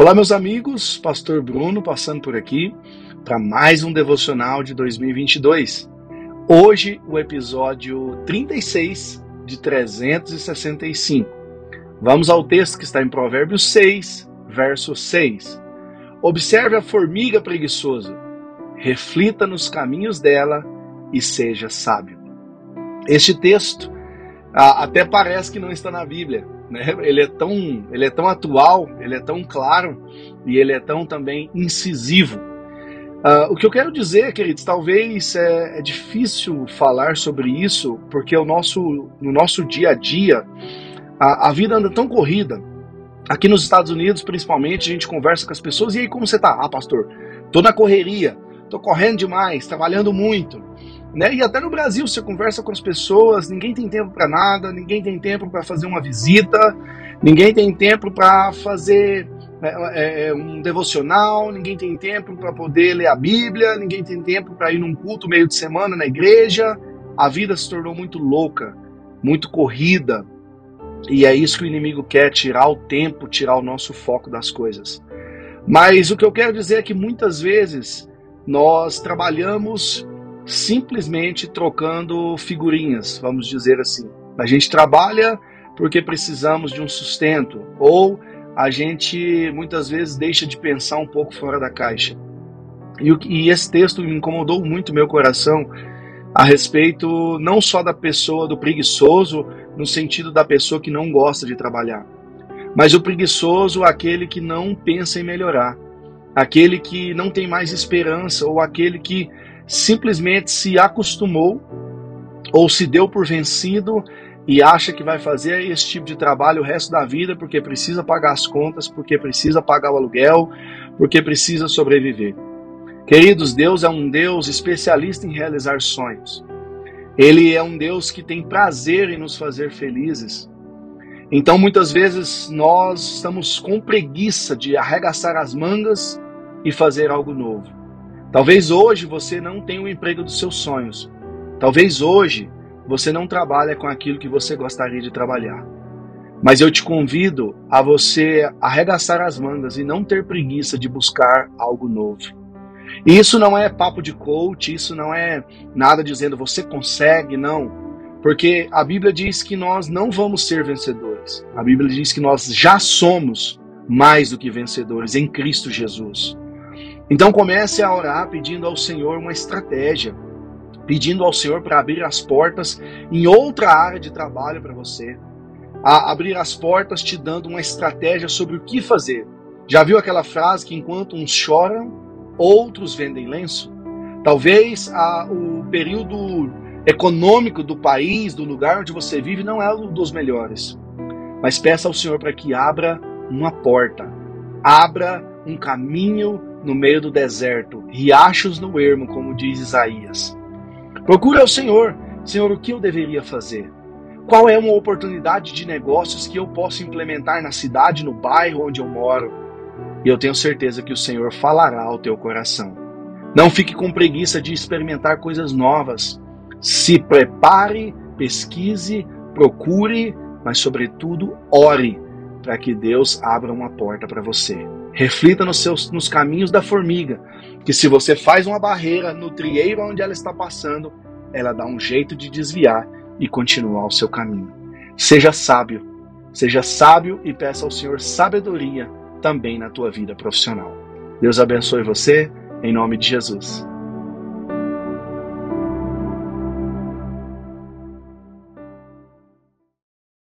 Olá, meus amigos, Pastor Bruno passando por aqui para mais um devocional de 2022. Hoje, o episódio 36 de 365. Vamos ao texto que está em Provérbios 6, verso 6. Observe a formiga preguiçosa, reflita nos caminhos dela e seja sábio. Este texto até parece que não está na Bíblia, né? Ele é tão, ele é tão atual, ele é tão claro e ele é tão também incisivo. Uh, o que eu quero dizer, queridos, talvez é, é, difícil falar sobre isso, porque o nosso, no nosso dia a dia a, a, vida anda tão corrida. Aqui nos Estados Unidos, principalmente, a gente conversa com as pessoas e aí como você tá? Ah, pastor, tô na correria, tô correndo demais, trabalhando muito. Né? E até no Brasil, você conversa com as pessoas, ninguém tem tempo para nada, ninguém tem tempo para fazer uma visita, ninguém tem tempo para fazer é, é, um devocional, ninguém tem tempo para poder ler a Bíblia, ninguém tem tempo para ir num culto meio de semana na igreja. A vida se tornou muito louca, muito corrida. E é isso que o inimigo quer: tirar o tempo, tirar o nosso foco das coisas. Mas o que eu quero dizer é que muitas vezes nós trabalhamos simplesmente trocando figurinhas, vamos dizer assim. A gente trabalha porque precisamos de um sustento, ou a gente muitas vezes deixa de pensar um pouco fora da caixa. E, e esse texto me incomodou muito meu coração a respeito não só da pessoa do preguiçoso, no sentido da pessoa que não gosta de trabalhar, mas o preguiçoso, aquele que não pensa em melhorar, aquele que não tem mais esperança, ou aquele que simplesmente se acostumou ou se deu por vencido e acha que vai fazer esse tipo de trabalho o resto da vida porque precisa pagar as contas, porque precisa pagar o aluguel, porque precisa sobreviver. Queridos, Deus é um Deus especialista em realizar sonhos. Ele é um Deus que tem prazer em nos fazer felizes. Então, muitas vezes, nós estamos com preguiça de arregaçar as mangas e fazer algo novo. Talvez hoje você não tenha o emprego dos seus sonhos. Talvez hoje você não trabalhe com aquilo que você gostaria de trabalhar. Mas eu te convido a você arregaçar as mangas e não ter preguiça de buscar algo novo. E isso não é papo de coach, isso não é nada dizendo você consegue, não. Porque a Bíblia diz que nós não vamos ser vencedores. A Bíblia diz que nós já somos mais do que vencedores em Cristo Jesus. Então comece a orar pedindo ao Senhor uma estratégia, pedindo ao Senhor para abrir as portas em outra área de trabalho para você, a abrir as portas te dando uma estratégia sobre o que fazer. Já viu aquela frase que enquanto uns choram, outros vendem lenço? Talvez a, o período econômico do país, do lugar onde você vive, não é um dos melhores. Mas peça ao Senhor para que abra uma porta, abra um caminho no meio do deserto, riachos no ermo, como diz Isaías. Procure ao Senhor, Senhor, o que eu deveria fazer? Qual é uma oportunidade de negócios que eu posso implementar na cidade, no bairro onde eu moro? E eu tenho certeza que o Senhor falará ao teu coração. Não fique com preguiça de experimentar coisas novas. Se prepare, pesquise, procure, mas, sobretudo, ore para que Deus abra uma porta para você. Reflita nos, seus, nos caminhos da formiga, que se você faz uma barreira no trieiro onde ela está passando, ela dá um jeito de desviar e continuar o seu caminho. Seja sábio, seja sábio e peça ao Senhor sabedoria também na tua vida profissional. Deus abençoe você, em nome de Jesus.